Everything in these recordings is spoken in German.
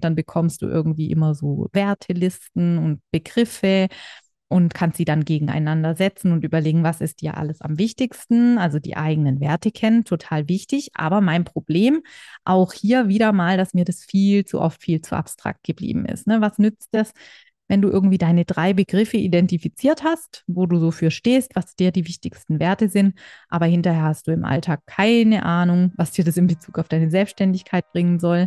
Dann bekommst du irgendwie immer so Wertelisten und Begriffe und kannst sie dann gegeneinander setzen und überlegen, was ist dir alles am wichtigsten. Also die eigenen Werte kennen, total wichtig. Aber mein Problem auch hier wieder mal, dass mir das viel zu oft viel zu abstrakt geblieben ist. Ne? Was nützt das, wenn du irgendwie deine drei Begriffe identifiziert hast, wo du so für stehst, was dir die wichtigsten Werte sind, aber hinterher hast du im Alltag keine Ahnung, was dir das in Bezug auf deine Selbstständigkeit bringen soll.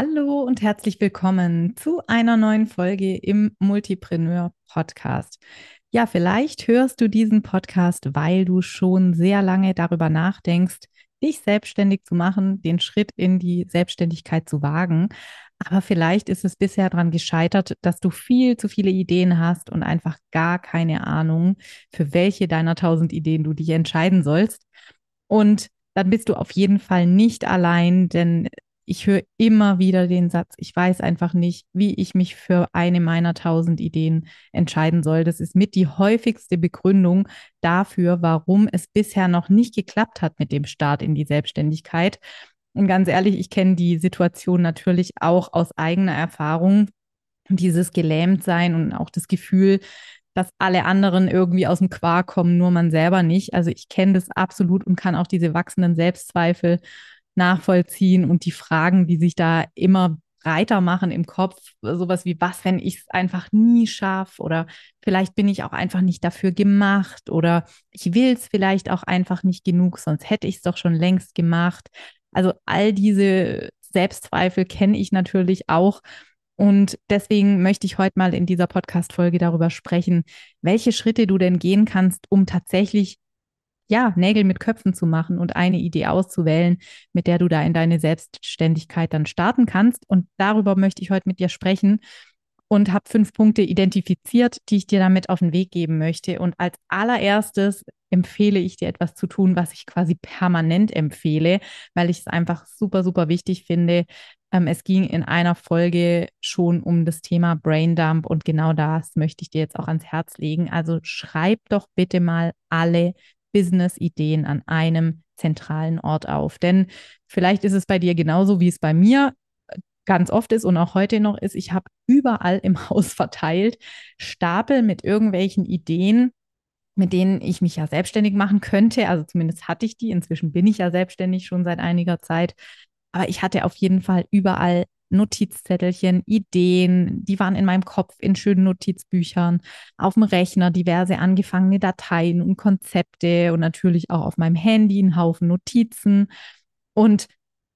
Hallo und herzlich willkommen zu einer neuen Folge im Multipreneur Podcast. Ja, vielleicht hörst du diesen Podcast, weil du schon sehr lange darüber nachdenkst, dich selbstständig zu machen, den Schritt in die Selbstständigkeit zu wagen. Aber vielleicht ist es bisher daran gescheitert, dass du viel zu viele Ideen hast und einfach gar keine Ahnung, für welche deiner tausend Ideen du dich entscheiden sollst. Und dann bist du auf jeden Fall nicht allein, denn ich höre immer wieder den Satz, ich weiß einfach nicht, wie ich mich für eine meiner tausend Ideen entscheiden soll. Das ist mit die häufigste Begründung dafür, warum es bisher noch nicht geklappt hat mit dem Start in die Selbstständigkeit. Und ganz ehrlich, ich kenne die Situation natürlich auch aus eigener Erfahrung. Dieses Gelähmtsein und auch das Gefühl, dass alle anderen irgendwie aus dem Quark kommen, nur man selber nicht. Also ich kenne das absolut und kann auch diese wachsenden Selbstzweifel nachvollziehen und die Fragen, die sich da immer breiter machen im Kopf, sowas wie, was, wenn ich es einfach nie schaffe oder vielleicht bin ich auch einfach nicht dafür gemacht oder ich will es vielleicht auch einfach nicht genug, sonst hätte ich es doch schon längst gemacht. Also all diese Selbstzweifel kenne ich natürlich auch. Und deswegen möchte ich heute mal in dieser Podcast-Folge darüber sprechen, welche Schritte du denn gehen kannst, um tatsächlich ja, Nägel mit Köpfen zu machen und eine Idee auszuwählen, mit der du da in deine Selbstständigkeit dann starten kannst. Und darüber möchte ich heute mit dir sprechen und habe fünf Punkte identifiziert, die ich dir damit auf den Weg geben möchte. Und als allererstes empfehle ich dir etwas zu tun, was ich quasi permanent empfehle, weil ich es einfach super, super wichtig finde. Ähm, es ging in einer Folge schon um das Thema Braindump und genau das möchte ich dir jetzt auch ans Herz legen. Also schreib doch bitte mal alle Business-Ideen an einem zentralen Ort auf. Denn vielleicht ist es bei dir genauso, wie es bei mir ganz oft ist und auch heute noch ist. Ich habe überall im Haus verteilt Stapel mit irgendwelchen Ideen, mit denen ich mich ja selbstständig machen könnte. Also zumindest hatte ich die. Inzwischen bin ich ja selbstständig schon seit einiger Zeit. Aber ich hatte auf jeden Fall überall Notizzettelchen, Ideen, die waren in meinem Kopf in schönen Notizbüchern, auf dem Rechner diverse angefangene Dateien und Konzepte und natürlich auch auf meinem Handy einen Haufen Notizen. Und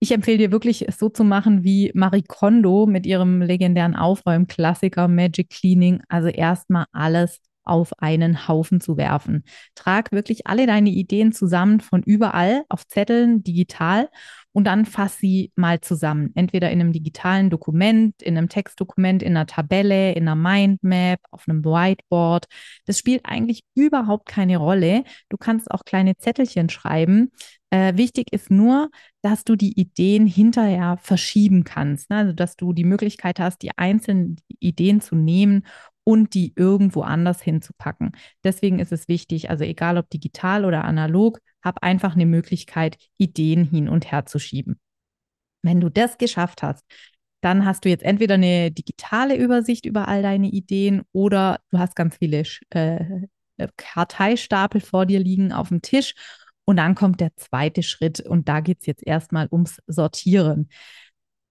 ich empfehle dir wirklich, es so zu machen wie Marie Kondo mit ihrem legendären Aufräumklassiker Magic Cleaning. Also erstmal alles auf einen Haufen zu werfen. Trag wirklich alle deine Ideen zusammen von überall auf Zetteln, digital und dann fass sie mal zusammen. Entweder in einem digitalen Dokument, in einem Textdokument, in einer Tabelle, in einer Mindmap, auf einem Whiteboard. Das spielt eigentlich überhaupt keine Rolle. Du kannst auch kleine Zettelchen schreiben. Äh, wichtig ist nur, dass du die Ideen hinterher verschieben kannst. Ne? Also, dass du die Möglichkeit hast, die einzelnen Ideen zu nehmen und die irgendwo anders hinzupacken. Deswegen ist es wichtig, also egal ob digital oder analog, hab einfach eine Möglichkeit, Ideen hin und her zu schieben. Wenn du das geschafft hast, dann hast du jetzt entweder eine digitale Übersicht über all deine Ideen oder du hast ganz viele äh, äh, Karteistapel vor dir liegen auf dem Tisch. Und dann kommt der zweite Schritt und da geht es jetzt erstmal ums Sortieren.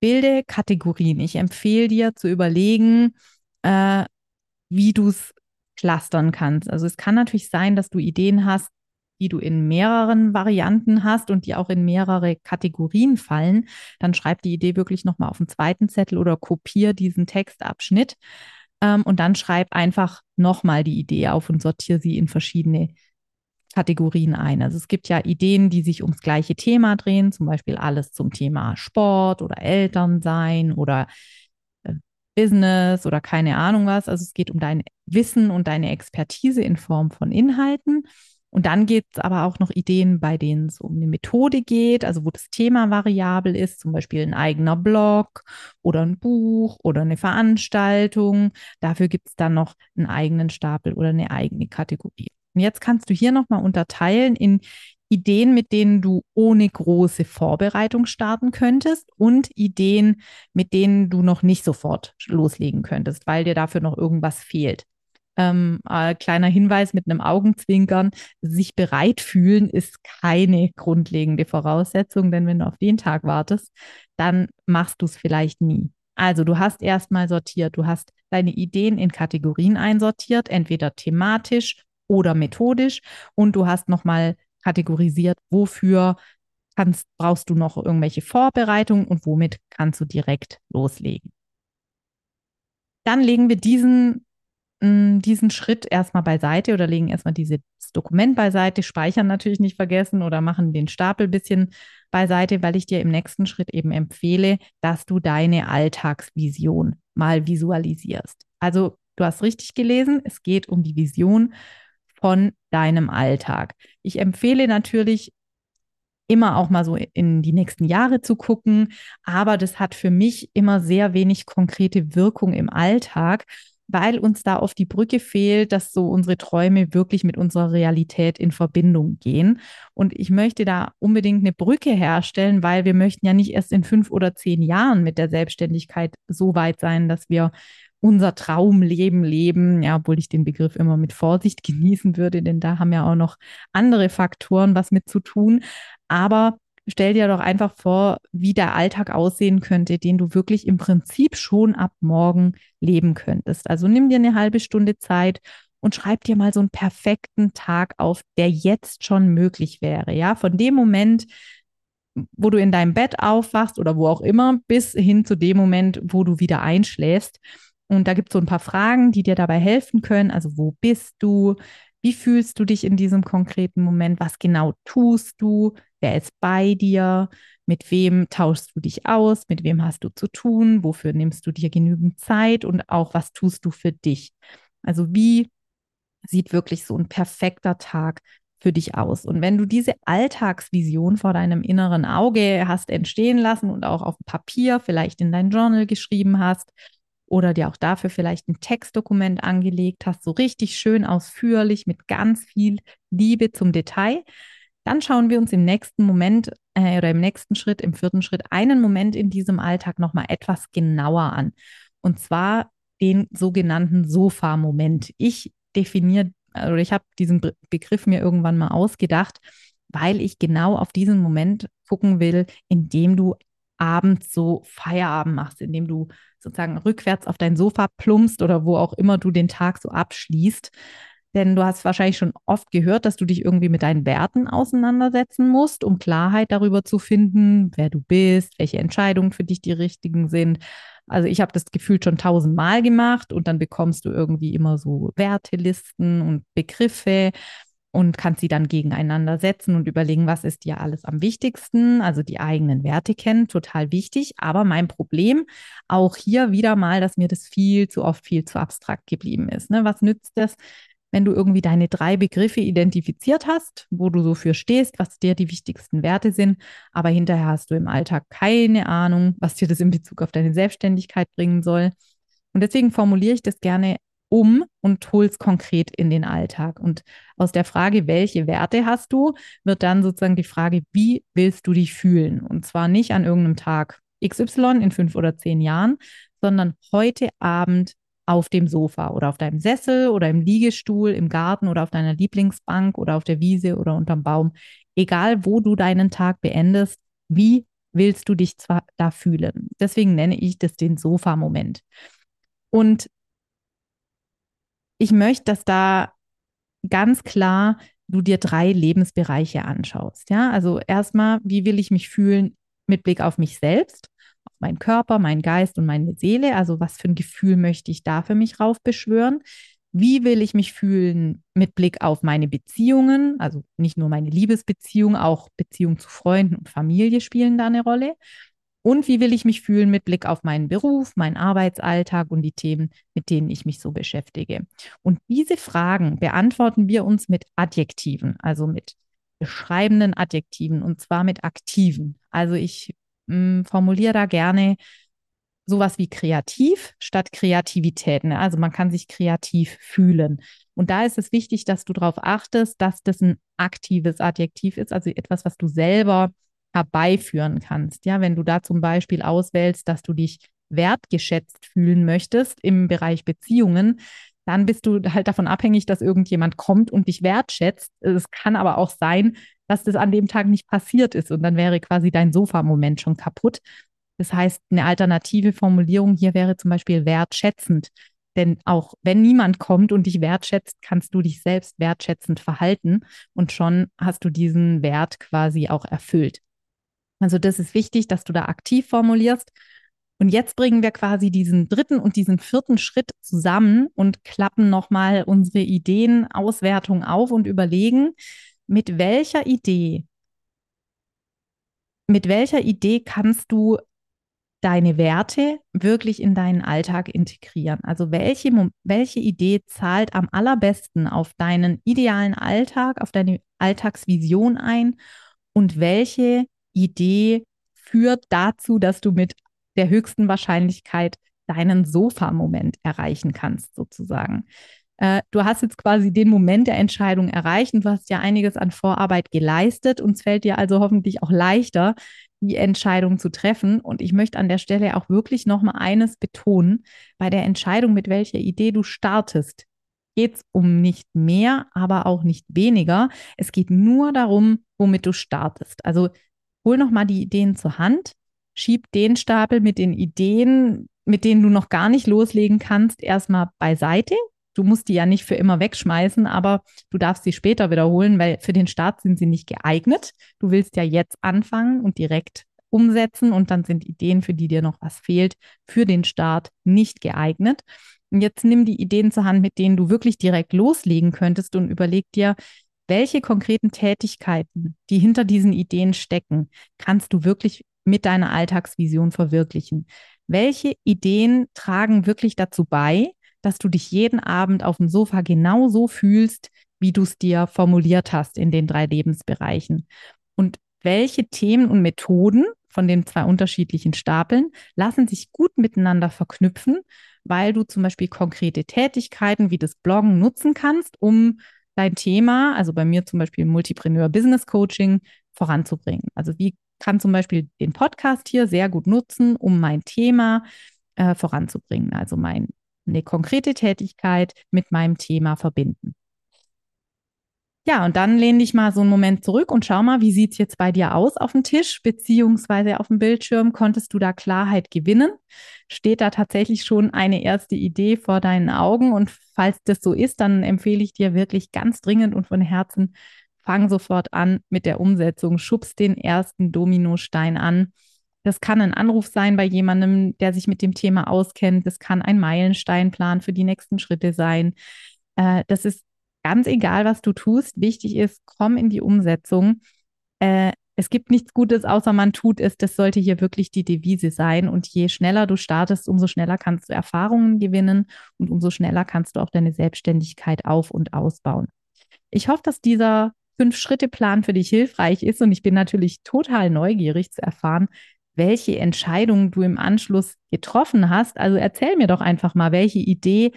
Bilde Kategorien. Ich empfehle dir zu überlegen, äh, wie du es clustern kannst. Also es kann natürlich sein, dass du Ideen hast, die du in mehreren Varianten hast und die auch in mehrere Kategorien fallen, dann schreib die Idee wirklich nochmal auf den zweiten Zettel oder kopier diesen Textabschnitt ähm, und dann schreib einfach nochmal die Idee auf und sortiere sie in verschiedene Kategorien ein. Also es gibt ja Ideen, die sich ums gleiche Thema drehen, zum Beispiel alles zum Thema Sport oder Elternsein oder Business oder keine Ahnung was. Also es geht um dein Wissen und deine Expertise in Form von Inhalten. Und dann gibt es aber auch noch Ideen, bei denen es um eine Methode geht, also wo das Thema variabel ist, zum Beispiel ein eigener Blog oder ein Buch oder eine Veranstaltung. Dafür gibt es dann noch einen eigenen Stapel oder eine eigene Kategorie. Und jetzt kannst du hier nochmal unterteilen in Ideen, mit denen du ohne große Vorbereitung starten könntest und Ideen, mit denen du noch nicht sofort loslegen könntest, weil dir dafür noch irgendwas fehlt. Ähm, äh, kleiner Hinweis mit einem Augenzwinkern, sich bereit fühlen ist keine grundlegende Voraussetzung, denn wenn du auf den Tag wartest, dann machst du es vielleicht nie. Also du hast erstmal sortiert, du hast deine Ideen in Kategorien einsortiert, entweder thematisch oder methodisch und du hast nochmal kategorisiert, wofür kannst, brauchst du noch irgendwelche Vorbereitungen und womit kannst du direkt loslegen. Dann legen wir diesen, mm, diesen Schritt erstmal beiseite oder legen erstmal dieses Dokument beiseite, speichern natürlich nicht vergessen oder machen den Stapel ein bisschen beiseite, weil ich dir im nächsten Schritt eben empfehle, dass du deine Alltagsvision mal visualisierst. Also du hast richtig gelesen, es geht um die Vision von deinem Alltag. Ich empfehle natürlich immer auch mal so in die nächsten Jahre zu gucken, aber das hat für mich immer sehr wenig konkrete Wirkung im Alltag, weil uns da oft die Brücke fehlt, dass so unsere Träume wirklich mit unserer Realität in Verbindung gehen. Und ich möchte da unbedingt eine Brücke herstellen, weil wir möchten ja nicht erst in fünf oder zehn Jahren mit der Selbstständigkeit so weit sein, dass wir unser Traumleben leben, ja, obwohl ich den Begriff immer mit Vorsicht genießen würde, denn da haben ja auch noch andere Faktoren was mit zu tun. Aber stell dir doch einfach vor, wie der Alltag aussehen könnte, den du wirklich im Prinzip schon ab morgen leben könntest. Also nimm dir eine halbe Stunde Zeit und schreib dir mal so einen perfekten Tag auf, der jetzt schon möglich wäre. Ja, von dem Moment, wo du in deinem Bett aufwachst oder wo auch immer, bis hin zu dem Moment, wo du wieder einschläfst. Und da gibt es so ein paar Fragen, die dir dabei helfen können. Also wo bist du? Wie fühlst du dich in diesem konkreten Moment? Was genau tust du? Wer ist bei dir? Mit wem tauschst du dich aus? Mit wem hast du zu tun? Wofür nimmst du dir genügend Zeit? Und auch, was tust du für dich? Also wie sieht wirklich so ein perfekter Tag für dich aus? Und wenn du diese Alltagsvision vor deinem inneren Auge hast entstehen lassen und auch auf Papier, vielleicht in dein Journal geschrieben hast, oder dir auch dafür vielleicht ein Textdokument angelegt hast, so richtig schön ausführlich mit ganz viel Liebe zum Detail, dann schauen wir uns im nächsten Moment äh, oder im nächsten Schritt, im vierten Schritt, einen Moment in diesem Alltag nochmal etwas genauer an. Und zwar den sogenannten Sofa-Moment. Ich definiere, oder ich habe diesen Be Begriff mir irgendwann mal ausgedacht, weil ich genau auf diesen Moment gucken will, in dem du abends so Feierabend machst, indem du sozusagen rückwärts auf dein Sofa plumpst oder wo auch immer du den Tag so abschließt. Denn du hast wahrscheinlich schon oft gehört, dass du dich irgendwie mit deinen Werten auseinandersetzen musst, um Klarheit darüber zu finden, wer du bist, welche Entscheidungen für dich die richtigen sind. Also ich habe das Gefühl schon tausendmal gemacht und dann bekommst du irgendwie immer so Wertelisten und Begriffe und kannst sie dann gegeneinander setzen und überlegen, was ist dir alles am wichtigsten. Also die eigenen Werte kennen, total wichtig. Aber mein Problem auch hier wieder mal, dass mir das viel zu oft viel zu abstrakt geblieben ist. Ne? Was nützt das, wenn du irgendwie deine drei Begriffe identifiziert hast, wo du so für stehst, was dir die wichtigsten Werte sind, aber hinterher hast du im Alltag keine Ahnung, was dir das in Bezug auf deine Selbstständigkeit bringen soll. Und deswegen formuliere ich das gerne um und holst konkret in den Alltag. Und aus der Frage, welche Werte hast du, wird dann sozusagen die Frage, wie willst du dich fühlen? Und zwar nicht an irgendeinem Tag XY in fünf oder zehn Jahren, sondern heute Abend auf dem Sofa oder auf deinem Sessel oder im Liegestuhl, im Garten oder auf deiner Lieblingsbank oder auf der Wiese oder unterm Baum. Egal, wo du deinen Tag beendest, wie willst du dich zwar da fühlen? Deswegen nenne ich das den Sofa-Moment. Und ich möchte, dass da ganz klar du dir drei Lebensbereiche anschaust. Ja, also erstmal, wie will ich mich fühlen mit Blick auf mich selbst, auf meinen Körper, meinen Geist und meine Seele? Also was für ein Gefühl möchte ich da für mich raufbeschwören? Wie will ich mich fühlen mit Blick auf meine Beziehungen? Also nicht nur meine Liebesbeziehung, auch Beziehungen zu Freunden und Familie spielen da eine Rolle. Und wie will ich mich fühlen mit Blick auf meinen Beruf, meinen Arbeitsalltag und die Themen, mit denen ich mich so beschäftige? Und diese Fragen beantworten wir uns mit Adjektiven, also mit beschreibenden Adjektiven und zwar mit aktiven. Also ich mh, hm, formuliere da gerne sowas wie kreativ statt Kreativität. Ne? Also man kann sich kreativ fühlen. Und da ist es wichtig, dass du darauf achtest, dass das ein aktives Adjektiv ist, also etwas, was du selber herbeiführen kannst. Ja, wenn du da zum Beispiel auswählst, dass du dich wertgeschätzt fühlen möchtest im Bereich Beziehungen, dann bist du halt davon abhängig, dass irgendjemand kommt und dich wertschätzt. Es kann aber auch sein, dass das an dem Tag nicht passiert ist und dann wäre quasi dein Sofa-Moment schon kaputt. Das heißt, eine alternative Formulierung hier wäre zum Beispiel wertschätzend. Denn auch wenn niemand kommt und dich wertschätzt, kannst du dich selbst wertschätzend verhalten und schon hast du diesen Wert quasi auch erfüllt. Also das ist wichtig, dass du da aktiv formulierst. Und jetzt bringen wir quasi diesen dritten und diesen vierten Schritt zusammen und klappen nochmal unsere Ideenauswertung auf und überlegen, mit welcher Idee, mit welcher Idee kannst du deine Werte wirklich in deinen Alltag integrieren? Also welche, welche Idee zahlt am allerbesten auf deinen idealen Alltag, auf deine Alltagsvision ein und welche Idee führt dazu, dass du mit der höchsten Wahrscheinlichkeit deinen Sofa-Moment erreichen kannst, sozusagen. Äh, du hast jetzt quasi den Moment der Entscheidung erreicht und du hast ja einiges an Vorarbeit geleistet und es fällt dir also hoffentlich auch leichter, die Entscheidung zu treffen. Und ich möchte an der Stelle auch wirklich nochmal eines betonen. Bei der Entscheidung, mit welcher Idee du startest, geht es um nicht mehr, aber auch nicht weniger. Es geht nur darum, womit du startest. Also hol nochmal die Ideen zur Hand, schieb den Stapel mit den Ideen, mit denen du noch gar nicht loslegen kannst, erstmal beiseite. Du musst die ja nicht für immer wegschmeißen, aber du darfst sie später wiederholen, weil für den Start sind sie nicht geeignet. Du willst ja jetzt anfangen und direkt umsetzen und dann sind Ideen, für die dir noch was fehlt, für den Start nicht geeignet. Und jetzt nimm die Ideen zur Hand, mit denen du wirklich direkt loslegen könntest und überleg dir, welche konkreten Tätigkeiten, die hinter diesen Ideen stecken, kannst du wirklich mit deiner Alltagsvision verwirklichen? Welche Ideen tragen wirklich dazu bei, dass du dich jeden Abend auf dem Sofa genauso fühlst, wie du es dir formuliert hast in den drei Lebensbereichen? Und welche Themen und Methoden von den zwei unterschiedlichen Stapeln lassen sich gut miteinander verknüpfen, weil du zum Beispiel konkrete Tätigkeiten wie das Bloggen nutzen kannst, um dein Thema, also bei mir zum Beispiel Multipreneur Business Coaching, voranzubringen. Also wie kann zum Beispiel den Podcast hier sehr gut nutzen, um mein Thema äh, voranzubringen, also meine konkrete Tätigkeit mit meinem Thema verbinden. Ja, und dann lehn dich mal so einen Moment zurück und schau mal, wie sieht es jetzt bei dir aus auf dem Tisch beziehungsweise auf dem Bildschirm? Konntest du da Klarheit gewinnen? Steht da tatsächlich schon eine erste Idee vor deinen Augen? Und falls das so ist, dann empfehle ich dir wirklich ganz dringend und von Herzen, fang sofort an mit der Umsetzung. Schubst den ersten Dominostein an. Das kann ein Anruf sein bei jemandem, der sich mit dem Thema auskennt. Das kann ein Meilensteinplan für die nächsten Schritte sein. Äh, das ist ganz egal, was du tust, wichtig ist, komm in die Umsetzung. Äh, es gibt nichts Gutes, außer man tut es. Das sollte hier wirklich die Devise sein. Und je schneller du startest, umso schneller kannst du Erfahrungen gewinnen und umso schneller kannst du auch deine Selbstständigkeit auf- und ausbauen. Ich hoffe, dass dieser Fünf-Schritte-Plan für dich hilfreich ist. Und ich bin natürlich total neugierig zu erfahren, welche Entscheidungen du im Anschluss getroffen hast. Also erzähl mir doch einfach mal, welche Idee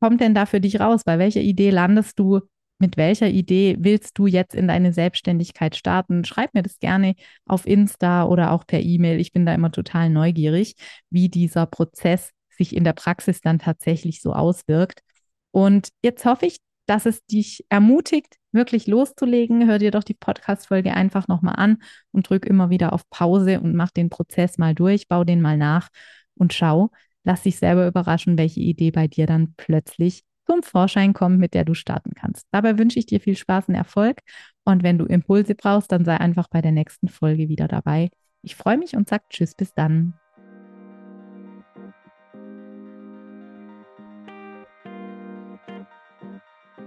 kommt denn da für dich raus? Bei welcher Idee landest du? Mit welcher Idee willst du jetzt in deine Selbstständigkeit starten? Schreib mir das gerne auf Insta oder auch per E-Mail. Ich bin da immer total neugierig, wie dieser Prozess sich in der Praxis dann tatsächlich so auswirkt. Und jetzt hoffe ich, dass es dich ermutigt, wirklich loszulegen. Hör dir doch die Podcast-Folge einfach nochmal an und drück immer wieder auf Pause und mach den Prozess mal durch, bau den mal nach und schau, lass dich selber überraschen, welche Idee bei dir dann plötzlich zum Vorschein kommt, mit der du starten kannst. Dabei wünsche ich dir viel Spaß und Erfolg. Und wenn du Impulse brauchst, dann sei einfach bei der nächsten Folge wieder dabei. Ich freue mich und sage Tschüss, bis dann.